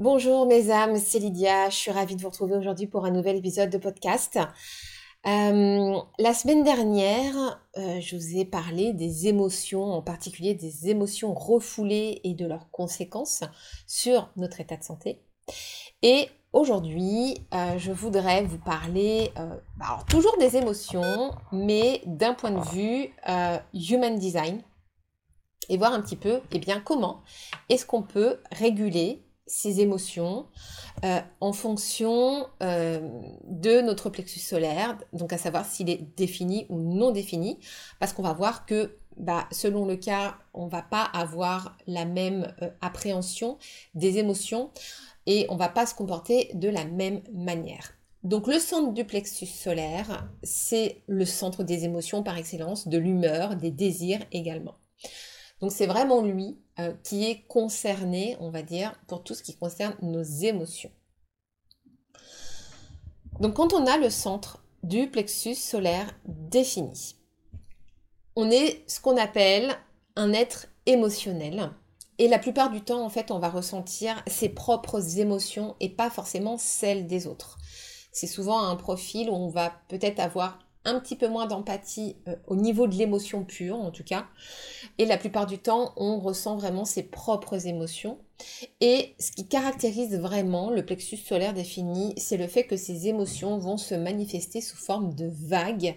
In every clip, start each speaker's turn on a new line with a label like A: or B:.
A: Bonjour mes âmes, c'est Lydia. Je suis ravie de vous retrouver aujourd'hui pour un nouvel épisode de podcast. Euh, la semaine dernière, euh, je vous ai parlé des émotions, en particulier des émotions refoulées et de leurs conséquences sur notre état de santé. Et aujourd'hui, euh, je voudrais vous parler, bah, alors toujours des émotions, mais d'un point de vue human design, et voir un petit peu, eh bien, comment est-ce qu'on peut réguler ses émotions euh, en fonction euh, de notre plexus solaire, donc à savoir s'il est défini ou non défini, parce qu'on va voir que bah, selon le cas, on va pas avoir la même euh, appréhension des émotions et on va pas se comporter de la même manière. Donc le centre du plexus solaire, c'est le centre des émotions par excellence, de l'humeur, des désirs également. Donc c'est vraiment lui euh, qui est concerné, on va dire, pour tout ce qui concerne nos émotions. Donc quand on a le centre du plexus solaire défini, on est ce qu'on appelle un être émotionnel. Et la plupart du temps, en fait, on va ressentir ses propres émotions et pas forcément celles des autres. C'est souvent un profil où on va peut-être avoir un petit peu moins d'empathie euh, au niveau de l'émotion pure en tout cas. Et la plupart du temps, on ressent vraiment ses propres émotions. Et ce qui caractérise vraiment le plexus solaire défini, c'est le fait que ces émotions vont se manifester sous forme de vagues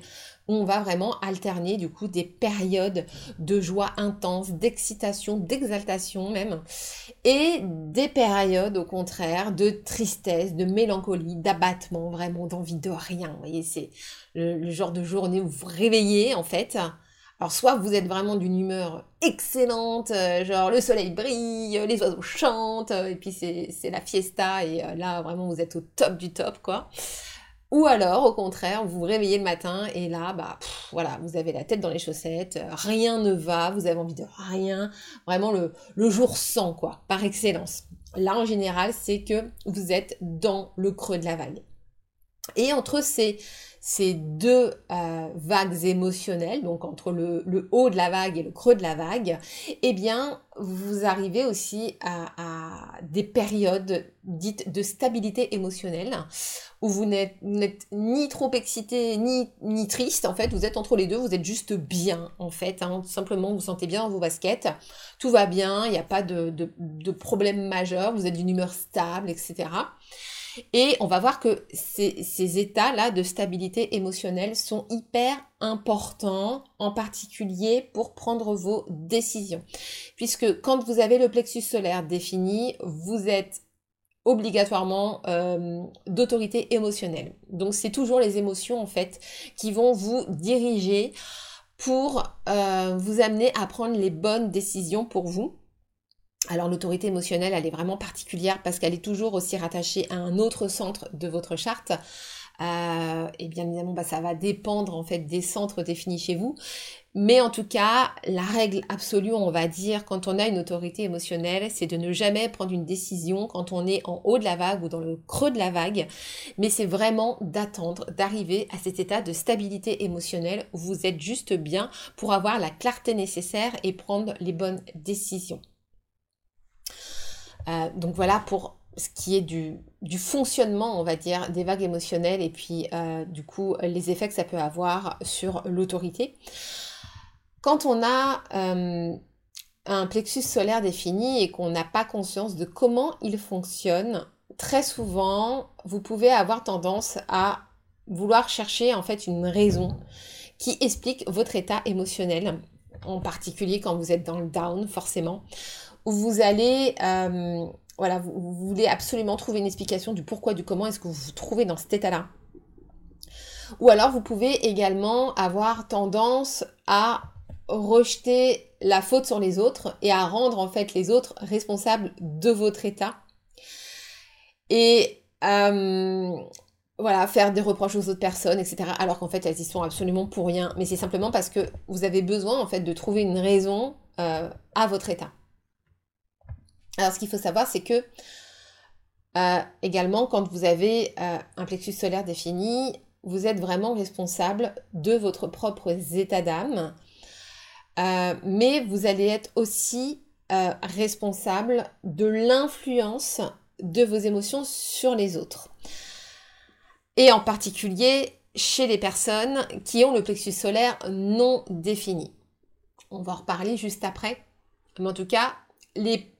A: on va vraiment alterner du coup des périodes de joie intense, d'excitation, d'exaltation même, et des périodes au contraire de tristesse, de mélancolie, d'abattement, vraiment d'envie de rien. Vous voyez, c'est le, genre de journée où vous vous réveillez en fait. Alors soit vous êtes vraiment d'une humeur excellente, euh, genre le soleil brille, les oiseaux chantent, et puis c'est la fiesta, et euh, là vraiment vous êtes au top du top quoi. Ou alors, au contraire, vous vous réveillez le matin et là, bah, voilà, vous avez la tête dans les chaussettes, euh, rien ne va, vous avez envie de rien, vraiment le, le jour sans, quoi, par excellence. Là, en général, c'est que vous êtes dans le creux de la vague. Et entre ces, ces deux euh, vagues émotionnelles, donc entre le, haut de la vague et le creux de la vague, eh bien, vous arrivez aussi à, des périodes dites de stabilité émotionnelle, où vous n'êtes ni trop excité ni, ni triste, en fait, vous êtes entre les deux, vous êtes juste bien, en fait, hein. simplement vous sentez bien dans vos baskets, tout va bien, il n'y a pas de, de, de problème majeur, vous êtes d'une humeur stable, etc. Et on va voir que ces, états-là de stabilité émotionnelle sont hyper importants, en particulier pour prendre vos décisions. Puisque quand vous avez le plexus solaire défini, vous êtes obligatoirement euh, d'autorité émotionnelle. Donc c'est toujours les émotions en fait qui vont vous diriger pour euh, vous amener à prendre les bonnes décisions pour vous. Alors l'autorité émotionnelle, elle est vraiment particulière parce qu'elle est toujours aussi rattachée à un autre centre de votre charte. Euh, et bien évidemment, bah, ça va dépendre en fait des centres définis chez vous. Mais en tout cas, la règle absolue, on va dire, quand on a une autorité émotionnelle, c'est de ne jamais prendre une décision quand on est en haut de la vague ou dans le creux de la vague, mais c'est vraiment d'attendre, d'arriver à cet état de stabilité émotionnelle où vous êtes juste bien pour avoir la clarté nécessaire et prendre les bonnes décisions. Euh, donc voilà pour ce qui est du, fonctionnement, on va dire, des vagues émotionnelles et puis euh, du coup les effets que ça peut avoir sur l'autorité. Quand on a euh, un plexus solaire défini et qu'on n'a pas conscience de comment il fonctionne, très souvent, vous pouvez avoir tendance à vouloir chercher en fait une raison qui explique votre état émotionnel, en particulier quand vous êtes dans le down, forcément, où vous allez, euh, voilà, vous, voulez absolument trouver une explication du pourquoi, du comment est-ce que vous vous trouvez dans cet état-là. Ou alors vous pouvez également avoir tendance à rejeter la faute sur les autres et à rendre en fait les autres responsables de votre état. Et euh, voilà, faire des reproches aux autres personnes, etc. Alors qu'en fait, elles y sont absolument pour rien. Mais c'est simplement parce que vous avez besoin, en fait, de trouver une raison euh, à votre état. Alors, ce qu'il faut savoir, c'est que euh, également, quand vous avez euh, un plexus solaire défini, vous êtes vraiment responsable de votre propre état d'âme. mais vous allez être aussi responsable de l'influence de vos émotions sur les autres et en particulier chez les personnes qui ont le plexus solaire non défini. On va en reparler juste après. Mais en tout cas, les,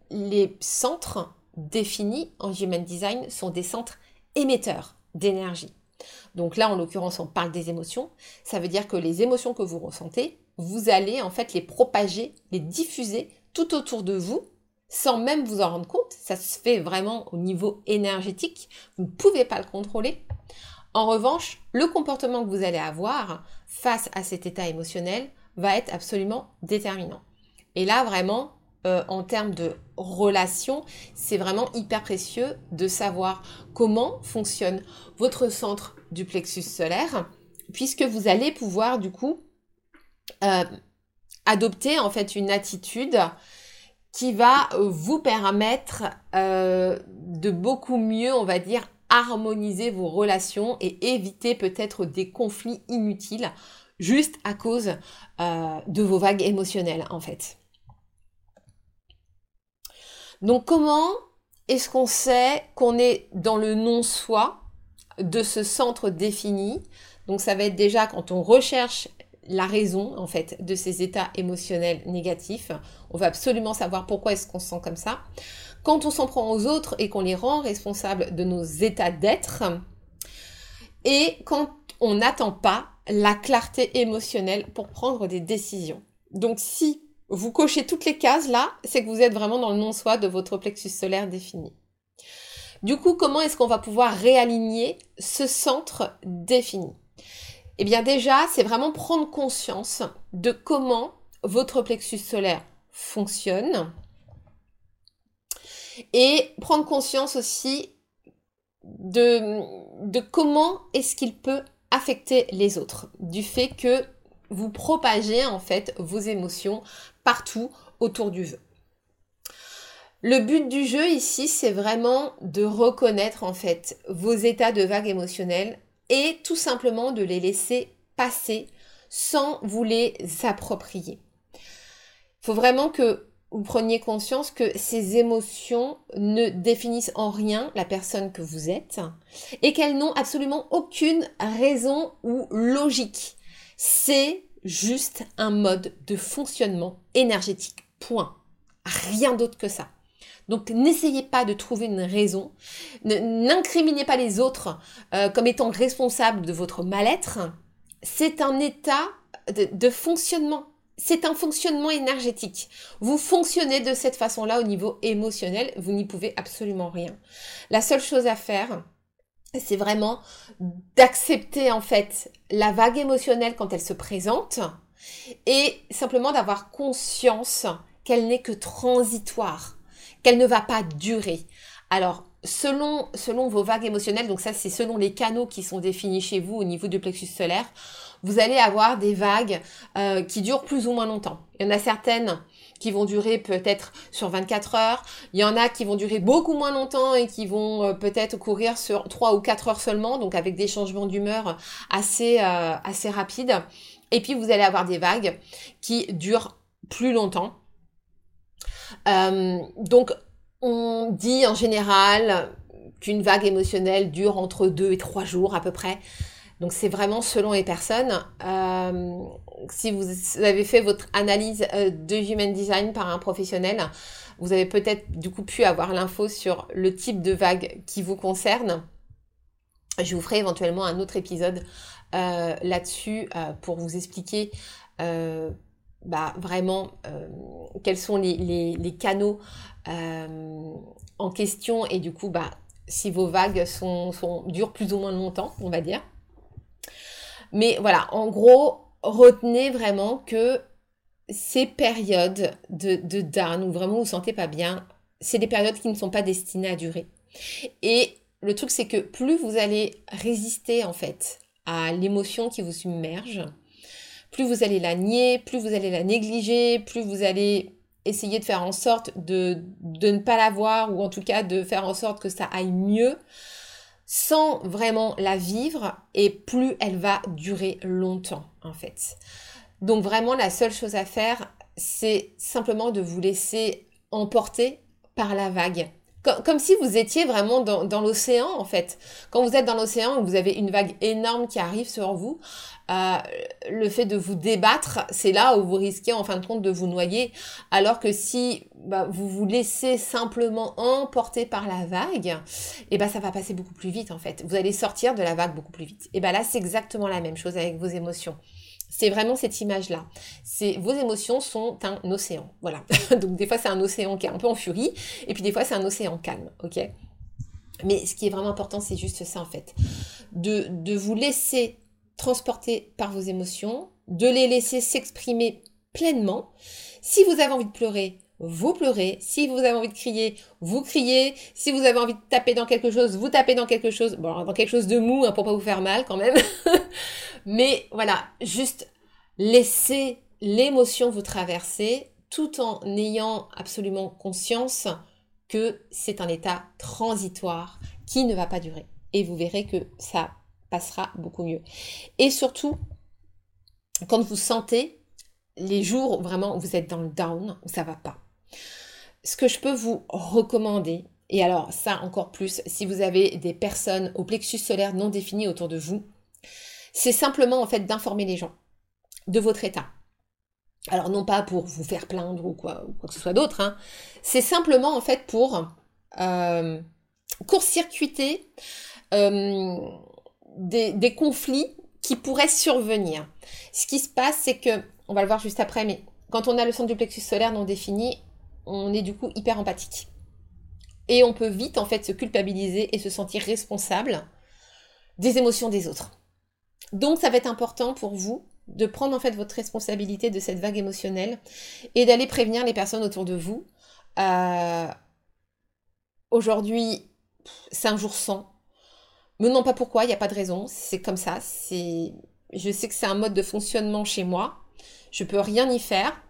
A: centres définis en Human Design sont des centres émetteurs d'énergie. Donc là, en l'occurrence, on parle des émotions. Ça veut dire que les émotions que vous ressentez, vous allez en fait les propager, les diffuser tout autour de vous sans même vous en rendre compte. Ça se fait vraiment au niveau énergétique. Vous ne pouvez pas le contrôler. En revanche, le comportement que vous allez avoir face à cet état émotionnel va être absolument déterminant. Et là, vraiment, euh, en termes de relation, c'est vraiment hyper précieux de savoir comment fonctionne votre centre du plexus solaire, puisque vous allez pouvoir du coup euh, adopter en fait une attitude qui va vous permettre euh, de beaucoup mieux, on va dire, harmoniser vos relations et éviter peut-être des conflits inutiles juste à cause euh, de vos vagues émotionnelles en fait. Donc comment est-ce qu'on sait qu'on est dans le non-soi de ce centre défini? Donc ça va être déjà quand on recherche la raison en fait de ces états émotionnels négatifs. On va absolument savoir pourquoi est-ce qu'on se sent comme ça. Quand on s'en prend aux autres et qu'on les rend responsables de nos états d'être, et quand on n'attend pas la clarté émotionnelle pour prendre des décisions. Donc si vous cochez toutes les cases là, c'est que vous êtes vraiment dans le non-soi de votre plexus solaire défini. Du coup, comment est-ce qu'on va pouvoir réaligner ce centre défini? Eh bien déjà, c'est vraiment prendre conscience de comment votre plexus solaire fonctionne, et prendre conscience aussi de, de comment est-ce qu'il peut affecter les autres, du fait que vous propagez en fait vos émotions partout autour du jeu. Le but du jeu ici, c'est vraiment de reconnaître en fait vos états de vague émotionnelle et tout simplement de les laisser passer sans vous les approprier. Il faut vraiment que vous preniez conscience que ces émotions ne définissent en rien la personne que vous êtes et qu'elles n'ont absolument aucune raison ou logique. C'est juste un mode de fonctionnement énergétique. Point. Rien d'autre que ça. Donc n'essayez pas de trouver une raison, n'incriminez pas les autres euh, comme étant responsables de votre mal-être. C'est un état de fonctionnement c'est un fonctionnement énergétique. Vous fonctionnez de cette façon-là au niveau émotionnel, vous n'y pouvez absolument rien. La seule chose à faire, c'est vraiment d'accepter en fait la vague émotionnelle quand elle se présente et simplement d'avoir conscience qu'elle n'est que transitoire, qu'elle ne va pas durer. Alors, selon, selon vos vagues émotionnelles, donc ça c'est selon les canaux qui sont définis chez vous au niveau du plexus solaire, vous allez avoir des vagues euh, qui durent plus ou moins longtemps. Il y en a certaines qui vont durer peut-être sur 24 heures. Il y en a qui vont durer beaucoup moins longtemps et qui vont euh, peut-être courir sur 3 ou 4 heures seulement, donc avec des changements d'humeur assez, euh, assez rapides. Et puis vous allez avoir des vagues qui durent plus longtemps. donc on dit en général qu'une vague émotionnelle dure entre 2 et 3 jours à peu près. Donc c'est vraiment selon les personnes. Euh, si vous avez fait votre analyse euh, de Human Design par un professionnel, vous avez peut-être du coup pu avoir l'info sur le type de vague qui vous concerne. Je vous ferai éventuellement un autre épisode euh, là-dessus pour vous expliquer bah, vraiment quels sont les, canaux en question et du coup bah, si vos vagues sont, sont, durent plus ou moins longtemps, on va dire. Mais voilà, en gros, retenez vraiment que ces périodes de, de où vraiment vous ne vous sentez pas bien, c'est des périodes qui ne sont pas destinées à durer. Et le truc, c'est que plus vous allez résister en fait à l'émotion qui vous submerge, plus vous allez la nier, plus vous allez la négliger, plus vous allez essayer de faire en sorte de ne pas la voir ou en tout cas de faire en sorte que ça aille mieux, sans vraiment la vivre et plus elle va durer longtemps en fait. Donc vraiment la seule chose à faire, c'est simplement de vous laisser emporter par la vague. Comme, si vous étiez vraiment dans, l'océan en fait. Quand vous êtes dans l'océan vous avez une vague énorme qui arrive sur vous, euh, le fait de vous débattre, c'est là où vous risquez en fin de compte de vous noyer. Alors que si bah, vous vous laissez simplement emporter par la vague, et eh ben ça va passer beaucoup plus vite en fait. Vous allez sortir de la vague beaucoup plus vite. Et ben là c'est exactement la même chose avec vos émotions. C'est vraiment cette image-là. Vos émotions sont un océan. Voilà. Donc des fois c'est un océan qui est un peu en furie, et puis des fois c'est un océan calme. Ok? Mais ce qui est vraiment important, c'est juste ça en fait, de, de vous laisser transporter par vos émotions, de les laisser s'exprimer pleinement. Si vous avez envie de pleurer, vous pleurez. Si vous avez envie de crier, vous criez. Si vous avez envie de taper dans quelque chose, vous tapez dans quelque chose. Bon, dans quelque chose de mou, hein, pour pas vous faire mal quand même. Mais voilà, juste laissez l'émotion vous traverser tout en ayant absolument conscience que c'est un état transitoire qui ne va pas durer. Et vous verrez que ça passera beaucoup mieux. Et surtout, quand vous sentez les jours où vraiment vous êtes dans le down, où ça va pas. Ce que je peux vous recommander, et alors ça encore plus, si vous avez des personnes au plexus solaire non défini autour de vous, c'est simplement en fait d'informer les gens de votre état. Alors non pas pour vous faire plaindre ou quoi, que ce soit d'autre, hein. c'est simplement en fait pour euh, court-circuiter euh, des, conflits qui pourraient survenir. Ce qui se passe, c'est que, on va le voir juste après, mais quand on a le centre du plexus solaire non défini, on est du coup hyper empathique. Et on peut vite en fait se culpabiliser et se sentir responsable des émotions des autres. Donc ça va être important pour vous de prendre en fait votre responsabilité de cette vague émotionnelle et d'aller prévenir les personnes autour de vous. Euh, aujourd'hui, c'est un jour sans. Me non pas pourquoi, il n'y a pas de raison, c'est comme ça. Je sais que c'est un mode de fonctionnement chez moi. Je peux rien y faire.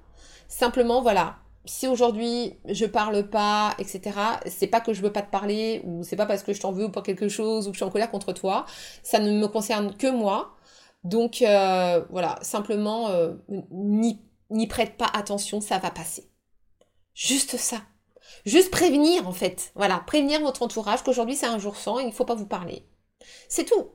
A: Simplement, voilà, si aujourd'hui je parle pas, etc., c'est pas que je veux pas te parler, ou c'est pas parce que je t'en veux ou pas quelque chose, ou que je suis en colère contre toi. Ça ne me concerne que moi. Donc euh, voilà, simplement, euh, n'y prête pas attention, ça va passer. Juste ça. Juste prévenir en fait. Voilà, prévenir votre entourage qu'aujourd'hui c'est un jour sans et il ne faut pas vous parler. C'est tout.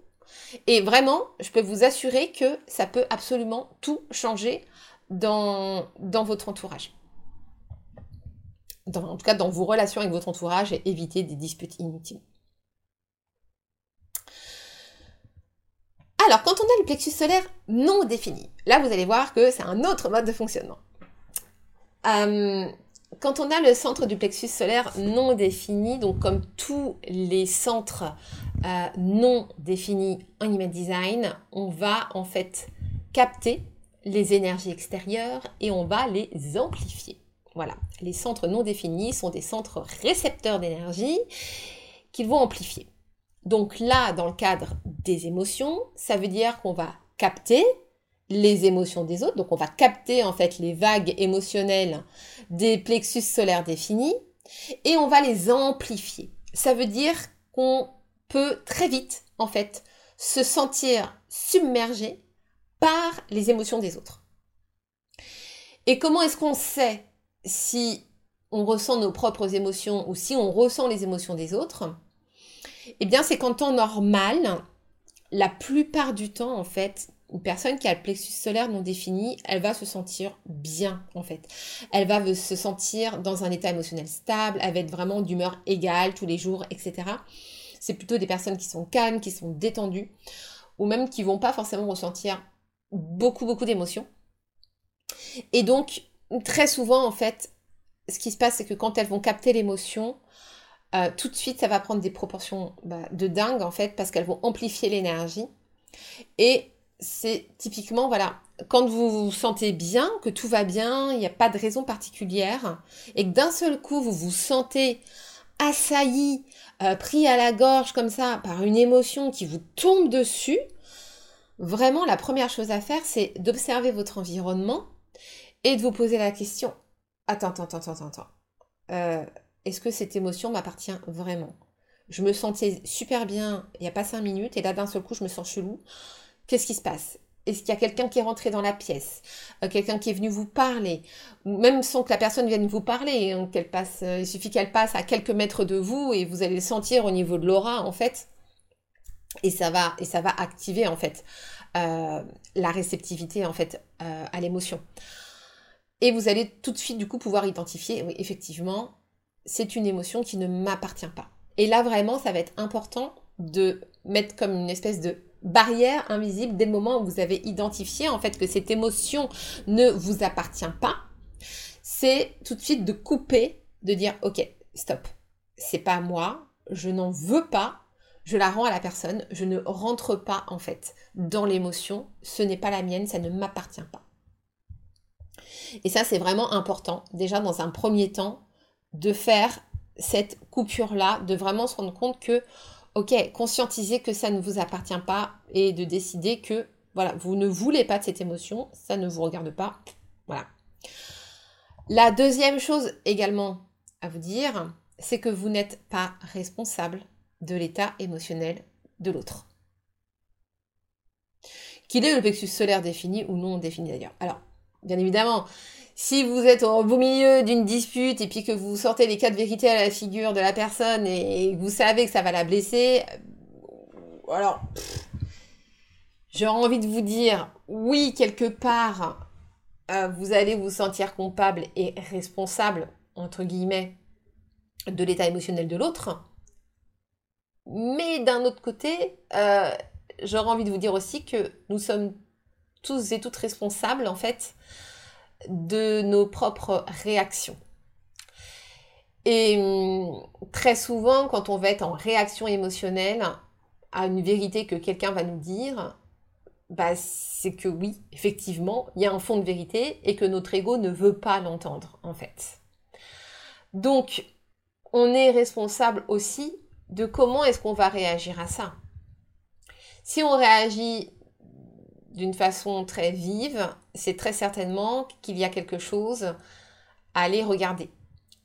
A: Et vraiment, je peux vous assurer que ça peut absolument tout changer dans votre entourage en tout cas dans vos relations avec votre entourage et éviter des disputes inutiles. Alors, quand on a le plexus solaire non défini, là vous allez voir que c'est un autre mode de fonctionnement. Euh, quand on a le centre du plexus solaire non défini, donc comme tous les centres euh, non définis en Human Design, on va en fait capter les énergies extérieures et on va les amplifier. Voilà, les centres non définis sont des centres récepteurs d'énergie qu'ils vont amplifier. Donc là, dans le cadre des émotions, ça veut dire qu'on va capter les émotions des autres, donc on va capter en fait les vagues émotionnelles des plexus solaires définis et on va les amplifier. Ça veut dire qu'on peut très vite en fait se sentir submergé par les émotions des autres. Et comment est-ce qu'on sait si on ressent nos propres émotions ou si on ressent les émotions des autres, eh bien c'est qu'en temps normal, la plupart du temps, en fait, une personne qui a le plexus solaire non défini, elle va se sentir bien en fait. Elle va se sentir dans un état émotionnel stable, être vraiment d'humeur égale tous les jours, etc. C'est plutôt des personnes qui sont calmes, qui sont détendues, ou même qui vont pas forcément ressentir beaucoup beaucoup d'émotions. Et donc très souvent en fait, ce qui se passe c'est que quand elles vont capter l'émotion, euh, tout de suite ça va prendre des proportions bah, de dingue en fait parce qu'elles vont amplifier l'énergie. Et c'est typiquement, voilà, quand vous vous sentez bien, que tout va bien, il n'y a pas de raison particulière, et que d'un seul coup, vous vous sentez assailli, euh, pris à la gorge comme ça, par une émotion qui vous tombe dessus, vraiment, la première chose à faire, c'est d'observer votre environnement et de vous poser la question, attends, attends, attends, attends, attends, euh, est-ce que cette émotion m'appartient vraiment? Je me sentais super bien il n'y a pas cinq minutes, et là, d'un seul coup, je me sens chelou. Qu'est-ce qui se passe? Est-ce qu'il y a quelqu'un qui est rentré dans la pièce? Euh, Quelqu'un qui est venu vous parler? Même sans que la personne vienne vous parler, hein, qu'elle passe, euh, il suffit qu'elle passe à quelques mètres de vous et vous allez le sentir au niveau de l'aura en fait. Et ça va, et ça va activer en fait euh, la réceptivité en fait à l'émotion. Et vous allez tout de suite du coup pouvoir identifier, oui effectivement, c'est une émotion qui ne m'appartient pas. Et là vraiment, ça va être important de mettre comme une espèce de barrière invisible dès le moment où vous avez identifié en fait que cette émotion ne vous appartient pas, c'est tout de suite de couper, de dire ok, stop, c'est pas moi, je n'en veux pas, je la rends à la personne, je ne rentre pas en fait dans l'émotion, ce n'est pas la mienne, ça ne m'appartient pas. Et ça c'est vraiment important, déjà dans un premier temps, de faire cette coupure-là, de vraiment se rendre compte que ok, conscientiser que ça ne vous appartient pas et de décider que voilà, vous ne voulez pas de cette émotion, ça ne vous regarde pas. Voilà. La deuxième chose également à vous dire, c'est que vous n'êtes pas responsable de l'état émotionnel de l'autre. Qu'il ait le plexus solaire défini ou non défini d'ailleurs. Alors, bien évidemment, si vous êtes au beau milieu d'une dispute et puis que vous sortez les quatre vérités à la figure de la personne et vous savez que ça va la blesser, euh, alors, j'aurais envie de vous dire, oui, quelque part, euh, vous allez vous sentir coupable et responsable, entre guillemets, de l'état émotionnel de l'autre. Mais d'un autre côté, euh, j'aurais envie de vous dire aussi que nous sommes tous et toutes responsables, en fait, de nos propres réactions. Et hum, très souvent, quand on va être en réaction émotionnelle à une vérité que quelqu'un va nous dire, bah, c'est que oui, effectivement, il y a un fond de vérité et que notre ego ne veut pas l'entendre, en fait. Donc, on est responsable aussi de comment est-ce qu'on va réagir à ça. Si on réagit d'une façon très vive, c'est très certainement qu'il y a quelque chose à aller regarder.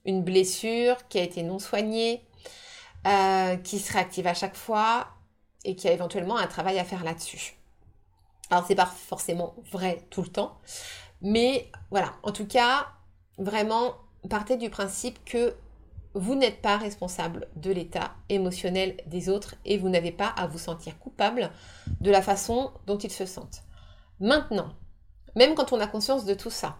A: Une blessure qui a été non soignée, euh, qui se réactive à chaque fois et qui a éventuellement un travail à faire là-dessus. Alors c'est pas forcément vrai tout le temps, mais voilà, en tout cas, vraiment partez du principe que vous n'êtes pas responsable de l'état émotionnel des autres et vous n'avez pas à vous sentir coupable de la façon dont ils se sentent. Maintenant, même quand on a conscience de tout ça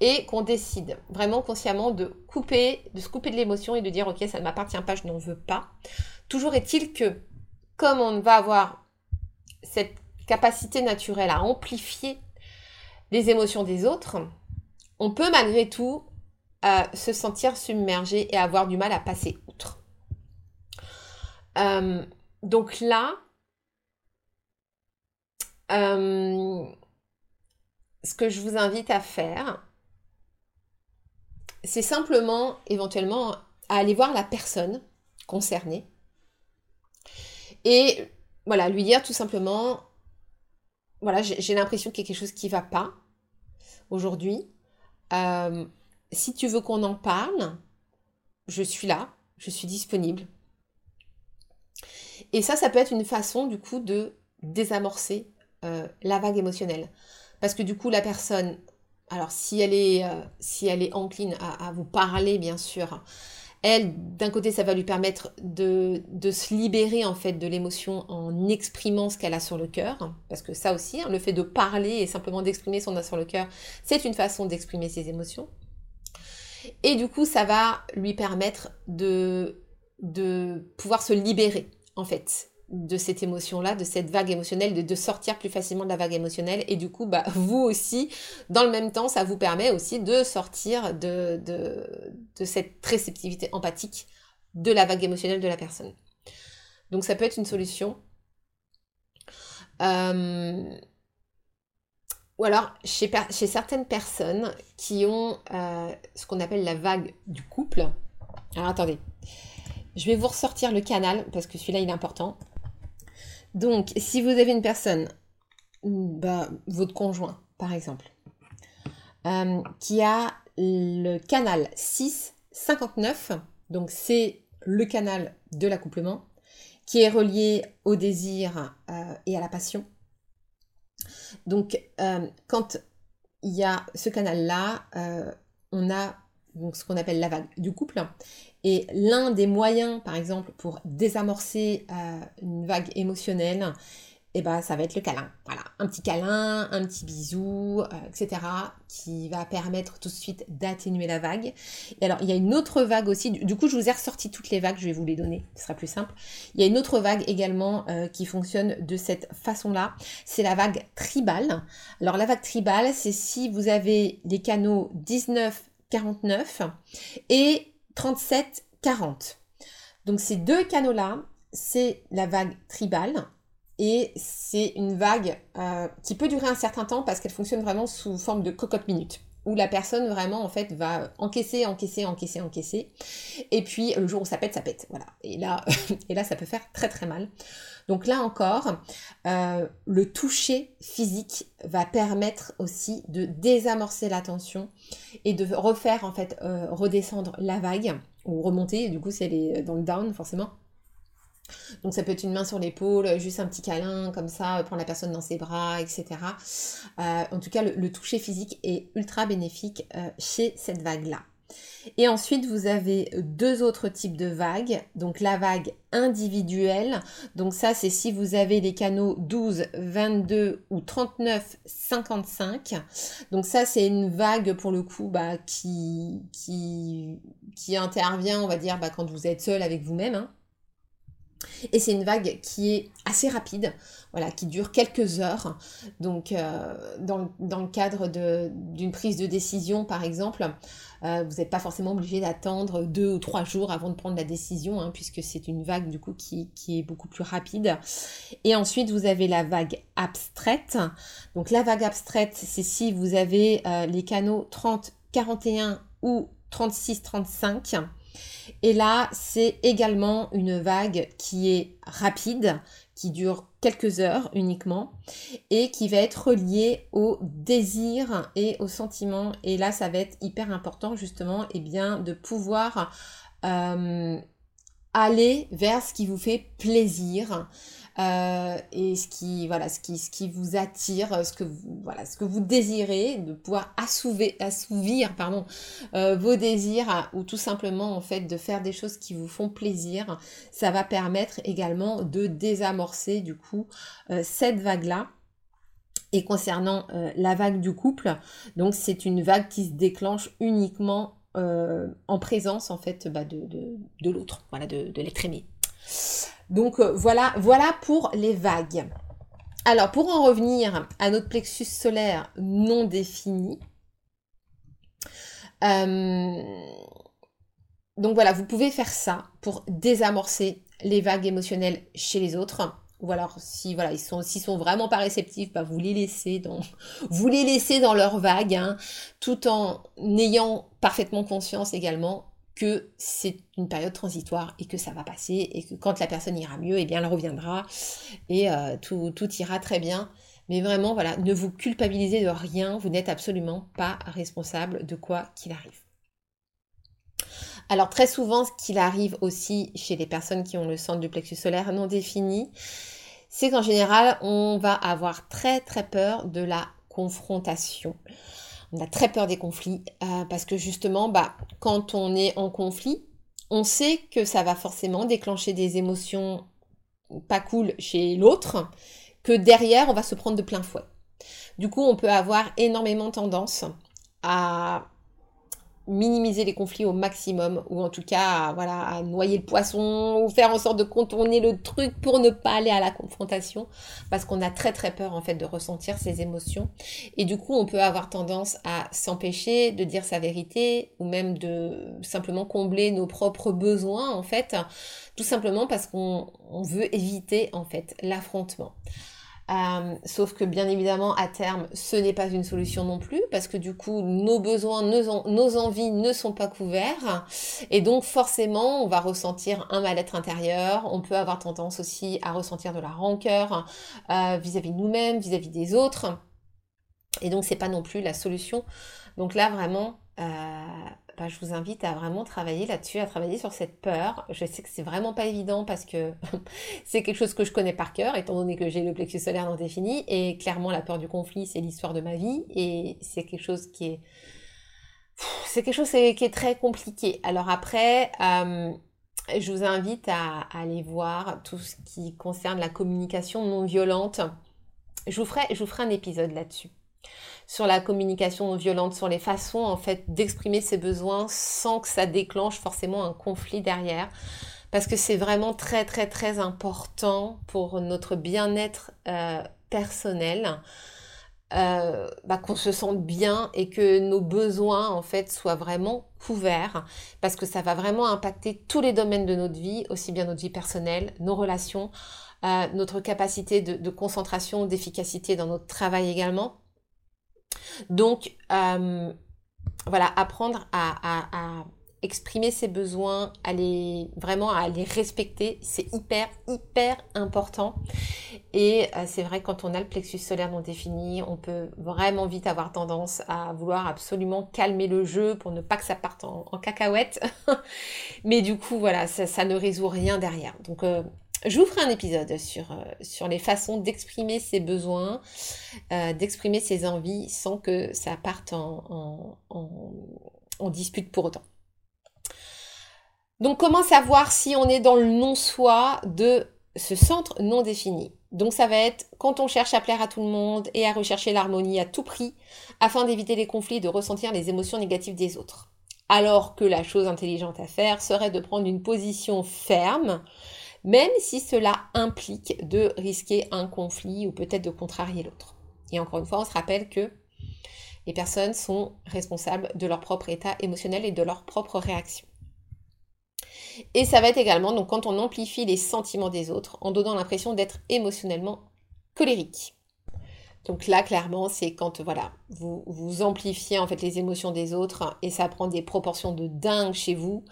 A: et qu'on décide vraiment consciemment de couper, de se couper de l'émotion et de dire ok ça ne m'appartient pas, je n'en veux pas. Toujours est-il que comme on va avoir cette capacité naturelle à amplifier les émotions des autres, on peut malgré tout euh, se sentir submergé et avoir du mal à passer outre. Euh, donc là, euh, ce que je vous invite à faire, c'est simplement éventuellement à aller voir la personne concernée et voilà, lui dire tout simplement, voilà, j'ai l'impression qu'il y a quelque chose qui ne va pas aujourd'hui si tu veux qu'on en parle, je suis là, je suis disponible. Et ça, ça peut être une façon du coup de désamorcer euh, la vague émotionnelle. Parce que du coup, la personne, alors si elle est, euh, si elle est encline à, vous parler, bien sûr, Elle, d'un côté, ça va lui permettre de, se libérer en fait de l'émotion en exprimant ce qu'elle a sur le cœur, parce que ça aussi, hein, le fait de parler et simplement d'exprimer ce qu'on a sur le cœur, c'est une façon d'exprimer ses émotions. Et du coup, ça va lui permettre de, de pouvoir se libérer en fait de cette émotion-là, de cette vague émotionnelle, de, de, sortir plus facilement de la vague émotionnelle. Et du coup, bah, vous aussi, dans le même temps, ça vous permet aussi de sortir de, de, cette réceptivité empathique de la vague émotionnelle de la personne. Donc ça peut être une solution. Euh, ou alors, chez, certaines personnes qui ont euh, ce qu'on appelle la vague du couple. Alors attendez, je vais vous ressortir le canal parce que celui-là il est important. Donc, si vous avez une personne, bah, votre conjoint par exemple, euh, qui a le canal 659, donc c'est le canal de l'accouplement, qui est relié au désir euh, et à la passion. Donc, euh, quand il y a ce canal-là, on a ce qu'on appelle la vague du couple. Et l'un des moyens, par exemple, pour désamorcer euh, une vague émotionnelle, eh ben, ça va être le câlin. Voilà, un petit câlin, un petit bisou, euh, etc., qui va permettre tout de suite d'atténuer la vague. Et alors, il y a une autre vague aussi. Du coup, je vous ai ressorti toutes les vagues, je vais vous les donner, ce sera plus simple. Il y a une autre vague également euh, qui fonctionne de cette façon-là. C'est la vague tribale. Alors, la vague tribale, c'est si vous avez les canaux 19, 49 et 37, 40. Donc ces deux canaux-là, c'est la vague tribale et c'est une vague euh, qui peut durer un certain temps parce qu'elle fonctionne vraiment sous forme de cocotte minute où la personne vraiment en fait va encaisser, encaisser, encaisser, encaisser. Et puis le jour où ça pète, ça pète. Voilà. Et là, et là ça peut faire très très mal. Donc là encore, euh, le toucher physique va permettre aussi de désamorcer la tension et de refaire en fait euh, redescendre la vague ou remonter. Du coup, si elle est dans le down forcément. Donc ça peut être une main sur l'épaule, juste un petit câlin comme ça, prendre la personne dans ses bras, etc. Euh, en tout cas, le, toucher physique est ultra bénéfique chez cette vague-là. Et ensuite, vous avez deux autres types de vagues. Donc la vague individuelle. Donc ça, c'est si vous avez les canaux 12, 22 ou 39, 55. Donc ça, c'est une vague pour le coup bah, qui, qui, qui intervient, on va dire, bah, quand vous êtes seul avec vous-même. Hein. Et c'est une vague qui est assez rapide, voilà, qui dure quelques heures. Donc, euh, dans, le cadre d'une prise de décision, par exemple, euh, vous n'êtes pas forcément obligé d'attendre deux ou trois jours avant de prendre la décision, hein, puisque c'est une vague du coup qui, est beaucoup plus rapide. Et ensuite, vous avez la vague abstraite. Donc, la vague abstraite, c'est si vous avez euh, les canaux 30, 41 ou 36, 35 et là, c'est également une vague qui est rapide, qui dure quelques heures uniquement, et qui va être reliée au désir et au sentiment. Et là, ça va être hyper important justement, eh bien, de pouvoir euh, aller vers ce qui vous fait plaisir. Euh, et ce qui, voilà, ce qui, vous attire, ce que vous, désirez, de pouvoir assouvir, pardon, euh, vos désirs ou tout simplement en fait de faire des choses qui vous font plaisir, ça va permettre également de désamorcer du coup euh, cette vague-là. Et concernant la vague du couple, donc c'est une vague qui se déclenche uniquement en présence en fait bah, de l'autre, voilà, de, de l'être aimé. Donc euh, voilà, voilà pour les vagues. Alors pour en revenir à notre plexus solaire non défini, euh, donc voilà, vous pouvez faire ça pour désamorcer les vagues émotionnelles chez les autres. Ou alors si voilà, sont sont vraiment pas réceptifs, bah, vous les laissez dans vous les laissez dans leur vague, hein, tout en ayant parfaitement conscience également que c'est une période transitoire et que ça va passer et que quand la personne ira mieux, eh bien elle reviendra et euh, tout, tout ira très bien. Mais vraiment, voilà, ne vous culpabilisez de rien, vous n'êtes absolument pas responsable de quoi qu'il arrive. Alors très souvent, ce qu'il arrive aussi chez les personnes qui ont le centre du plexus solaire non défini, c'est qu'en général, on va avoir très très peur de la confrontation. On a très peur des conflits euh, parce que justement, bah, quand on est en conflit, on sait que ça va forcément déclencher des émotions pas cool chez l'autre, que derrière, on va se prendre de plein fouet. Du coup, on peut avoir énormément tendance à minimiser les conflits au maximum, ou en tout cas, voilà, à noyer le poisson, ou faire en sorte de contourner le truc pour ne pas aller à la confrontation, parce qu'on a très très peur en fait de ressentir ces émotions. Et du coup, on peut avoir tendance à s'empêcher de dire sa vérité, ou même de simplement combler nos propres besoins en fait, tout simplement parce qu'on veut éviter en fait l'affrontement. Euh, sauf que bien évidemment, à terme, ce n'est pas une solution non plus, parce que du coup, nos besoins, nos, envies ne sont pas couverts. Et donc, forcément, on va ressentir un mal-être intérieur. On peut avoir tendance aussi à ressentir de la rancœur euh, vis-à-vis de nous-mêmes, vis-à-vis des autres. Et donc, c'est pas non plus la solution. Donc là, vraiment, euh, bah, je vous invite à vraiment travailler là-dessus, à travailler sur cette peur. Je sais que c'est vraiment pas évident parce que c'est quelque chose que je connais par cœur, étant donné que j'ai le plexus solaire non défini. Et clairement, la peur du conflit, c'est l'histoire de ma vie. Et c'est quelque chose qui est. C'est quelque chose qui est très compliqué. Alors après, euh, je vous invite à, aller voir tout ce qui concerne la communication non violente. Je vous ferai, je vous ferai un épisode là-dessus sur la communication non violente, sur les façons en fait d'exprimer ses besoins sans que ça déclenche forcément un conflit derrière. Parce que c'est vraiment très très très important pour notre bien-être euh, personnel. Euh, bah, qu'on se sente bien et que nos besoins en fait soient vraiment couverts parce que ça va vraiment impacter tous les domaines de notre vie, aussi bien notre vie personnelle, nos relations, euh, notre capacité de concentration, d'efficacité dans notre travail également. Donc, euh, voilà, apprendre à, exprimer ses besoins, à les, vraiment à les respecter, c'est hyper, hyper important. Et euh, c'est vrai, quand on a le plexus solaire non défini, on peut vraiment vite avoir tendance à vouloir absolument calmer le jeu pour ne pas que ça parte en, cacahuète. Mais du coup, voilà, ça, ne résout rien derrière. Donc, euh, je vous ferai un épisode sur, euh, les façons d'exprimer ses besoins, euh, d'exprimer ses envies sans que ça parte en, en, dispute pour autant. Donc comment savoir si on est dans le non-soi de ce centre non défini? Donc ça va être quand on cherche à plaire à tout le monde et à rechercher l'harmonie à tout prix afin d'éviter les conflits et de ressentir les émotions négatives des autres. Alors que la chose intelligente à faire serait de prendre une position ferme même si cela implique de risquer un conflit ou peut-être de contrarier l'autre. Et encore une fois, on se rappelle que les personnes sont responsables de leur propre état émotionnel et de leur propre réaction. Et ça va être également quand on amplifie les sentiments des autres en donnant l'impression d'être émotionnellement colérique. Donc là, clairement, c'est quand voilà, vous, vous amplifiez en fait les émotions des autres et ça prend des proportions de dingue chez vous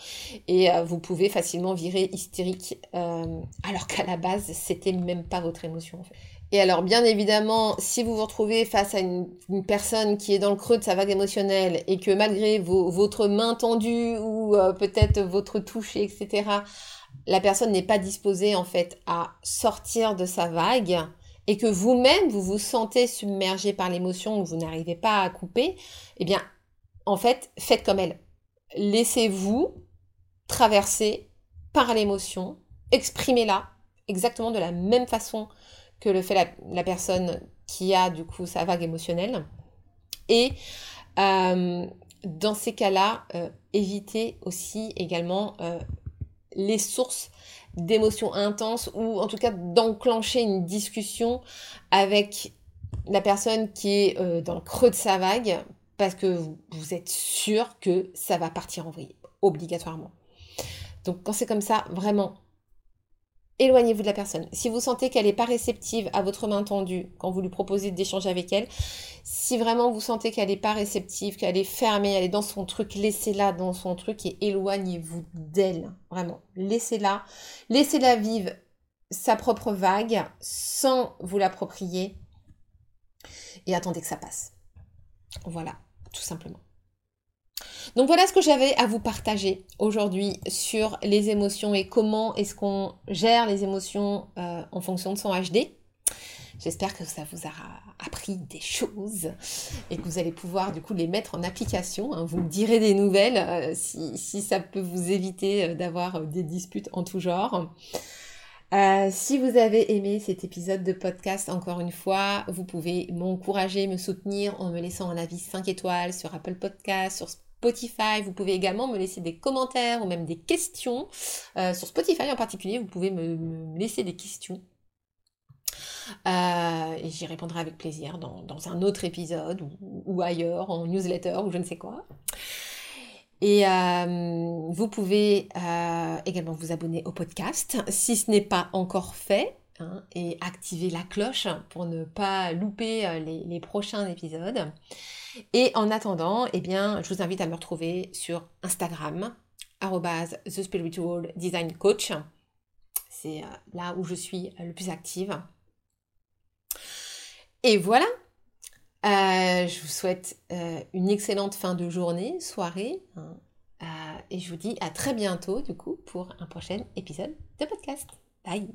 A: et euh, vous pouvez facilement virer hystérique euh, alors qu'à la base, c'était même pas votre émotion. En fait. Et alors, bien évidemment, si vous vous retrouvez face à une, personne qui est dans le creux de sa vague émotionnelle et que malgré votre main tendue ou euh, peut-être votre touche, etc., la personne n'est pas disposée en fait à sortir de sa vague, et que vous-même, vous vous sentez submergé par l'émotion, vous n'arrivez pas à couper, eh bien, en fait, faites comme elle. Laissez-vous traverser par l'émotion, exprimez-la exactement de la même façon que le fait la, personne qui a du coup sa vague émotionnelle. Et euh, dans ces cas-là, euh, évitez aussi également euh, les sources d'émotions intenses ou en tout cas d'enclencher une discussion avec la personne qui est euh, dans le creux de sa vague parce que vous, êtes sûr que ça va partir en vrille, obligatoirement. Donc quand c'est comme ça, vraiment, éloignez-vous de la personne. Si vous sentez qu'elle n'est pas réceptive à votre main tendue quand vous lui proposez d'échanger avec elle, si vraiment vous sentez qu'elle n'est pas réceptive, qu'elle est fermée, elle est dans son truc, laissez-la dans son truc et éloignez-vous d'elle. Vraiment, laissez-la. Laissez-la vivre sa propre vague sans vous l'approprier et attendez que ça passe. Voilà, tout simplement. Donc voilà ce que j'avais à vous partager aujourd'hui sur les émotions et comment est-ce qu'on gère les émotions euh, en fonction de son HD. J'espère que ça vous aura appris des choses et que vous allez pouvoir du coup les mettre en application. Hein. Vous me direz des nouvelles euh, si, ça peut vous éviter d'avoir des disputes en tout genre. Euh, si vous avez aimé cet épisode de podcast, encore une fois, vous pouvez m'encourager, me soutenir en me laissant un avis 5 étoiles sur Apple Podcast, sur Spotify. Vous pouvez également me laisser des commentaires ou même des questions. Euh, sur Spotify en particulier, vous pouvez me, laisser des questions. Euh, et j'y répondrai avec plaisir dans, un autre épisode ou, ailleurs, en newsletter ou je ne sais quoi. Et euh, vous pouvez également vous abonner au podcast si ce n'est pas encore fait hein, et activer la cloche pour ne pas louper les, prochains épisodes. Et en attendant, eh bien, je vous invite à me retrouver sur Instagram, The Spiritual Design Coach. C'est là où je suis le plus active. Et voilà, euh, je vous souhaite euh, une excellente fin de journée, soirée. Hein. Euh, et je vous dis à très bientôt, du coup, pour un prochain épisode de podcast. Bye